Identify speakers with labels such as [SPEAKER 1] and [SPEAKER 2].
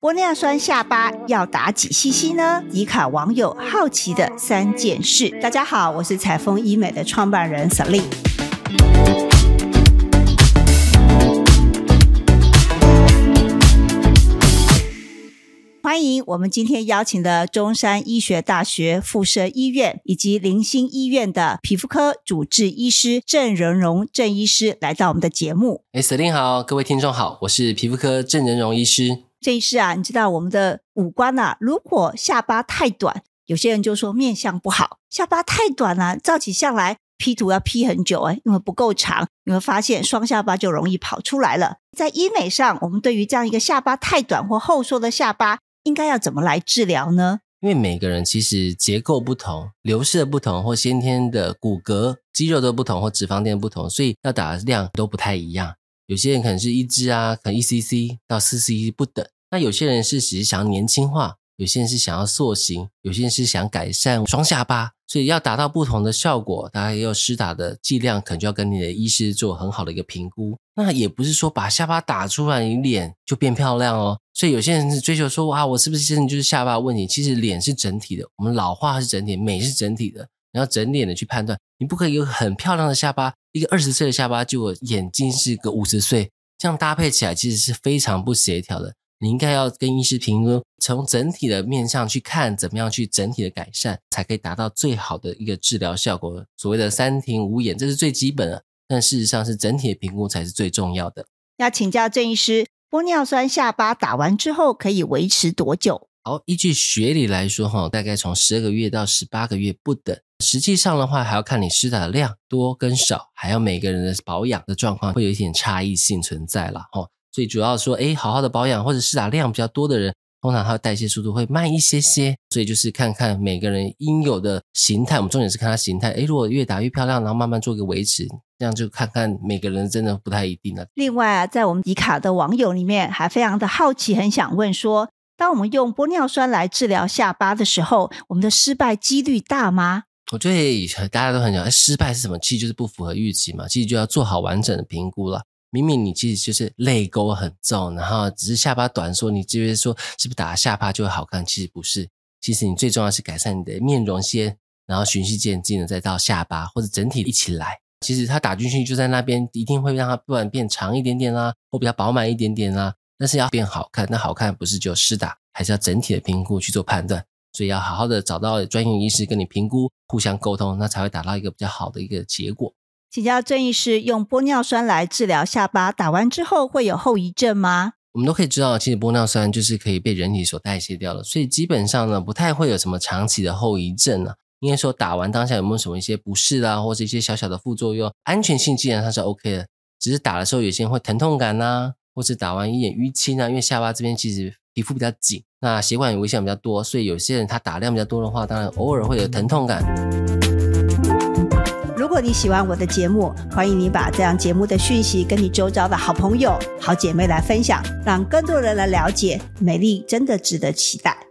[SPEAKER 1] 玻尿酸下巴要打几 CC 呢？迪卡网友好奇的三件事。大家好，我是彩丰医美的创办人 Selin。欢迎我们今天邀请的中山医学大学附设医院以及林心医院的皮肤科主治医师郑仁荣郑医师来到我们的节目。
[SPEAKER 2] 哎，Selin 好，各位听众好，我是皮肤科郑仁荣医师。
[SPEAKER 1] 郑医师啊，你知道我们的五官啊，如果下巴太短，有些人就说面相不好；下巴太短了，照起相来 P 图要 P 很久哎，因为不够长，你会发现双下巴就容易跑出来了。在医美上，我们对于这样一个下巴太短或后缩的下巴，应该要怎么来治疗呢？
[SPEAKER 2] 因为每个人其实结构不同、流失的不同，或先天的骨骼、肌肉都不同，或脂肪垫不同，所以要打的量都不太一样。有些人可能是一支啊，可能一 cc 到四 cc 不等。那有些人是只是想要年轻化，有些人是想要塑形，有些人是想改善双下巴，所以要达到不同的效果，大家也有施打的剂量，可能就要跟你的医师做很好的一个评估。那也不是说把下巴打出来，你脸就变漂亮哦。所以有些人是追求说，哇，我是不是真的就是下巴问题？其实脸是整体的，我们老化是整体，美是整体的，你要整脸的去判断。你不可以有很漂亮的下巴，一个二十岁的下巴，就我眼睛是个五十岁，这样搭配起来其实是非常不协调的。你应该要跟医师评估，从整体的面上去看，怎么样去整体的改善，才可以达到最好的一个治疗效果。所谓的三庭五眼，这是最基本的，但事实上是整体的评估才是最重要的。
[SPEAKER 1] 要请教郑医师，玻尿酸下巴打完之后可以维持多久？
[SPEAKER 2] 好，依据学理来说，哈，大概从十二个月到十八个月不等。实际上的话，还要看你施打的量多跟少，还要每个人的保养的状况会有一点差异性存在了，哈。最主要说，哎，好好的保养或者施打量比较多的人，通常他的代谢速度会慢一些些。所以就是看看每个人应有的形态，我们重点是看他形态。哎，如果越打越漂亮，然后慢慢做个维持，这样就看看每个人真的不太一定了。
[SPEAKER 1] 另外啊，在我们迪卡的网友里面，还非常的好奇，很想问说，当我们用玻尿酸来治疗下巴的时候，我们的失败几率大吗？
[SPEAKER 2] 我觉得大家都很讲，失败是什么？其实就是不符合预期嘛。其实就要做好完整的评估了。明明你其实就是泪沟很重，然后只是下巴短，说你直接说是不是打下巴就会好看？其实不是，其实你最重要是改善你的面容先，然后循序渐进的再到下巴或者整体一起来。其实它打进去就在那边，一定会让它不然变长一点点啦，或比较饱满一点点啦。但是要变好看，那好看不是就施打，还是要整体的评估去做判断。所以要好好的找到专业医师跟你评估，互相沟通，那才会达到一个比较好的一个结果。
[SPEAKER 1] 请教郑医师，用玻尿酸来治疗下巴，打完之后会有后遗症吗？
[SPEAKER 2] 我们都可以知道，其实玻尿酸就是可以被人体所代谢掉的，所以基本上呢，不太会有什么长期的后遗症啊。应该说，打完当下有没有什么一些不适啊，或者一些小小的副作用？安全性基本上是 OK 的，只是打的时候有些人会疼痛感呐，或是打完一点淤青啊，因为下巴这边其实皮肤比较紧，那血管有危险比较多，所以有些人他打量比较多的话，当然偶尔会有疼痛感。
[SPEAKER 1] 如果你喜欢我的节目，欢迎你把这样节目的讯息跟你周遭的好朋友、好姐妹来分享，让更多人来了解美丽，真的值得期待。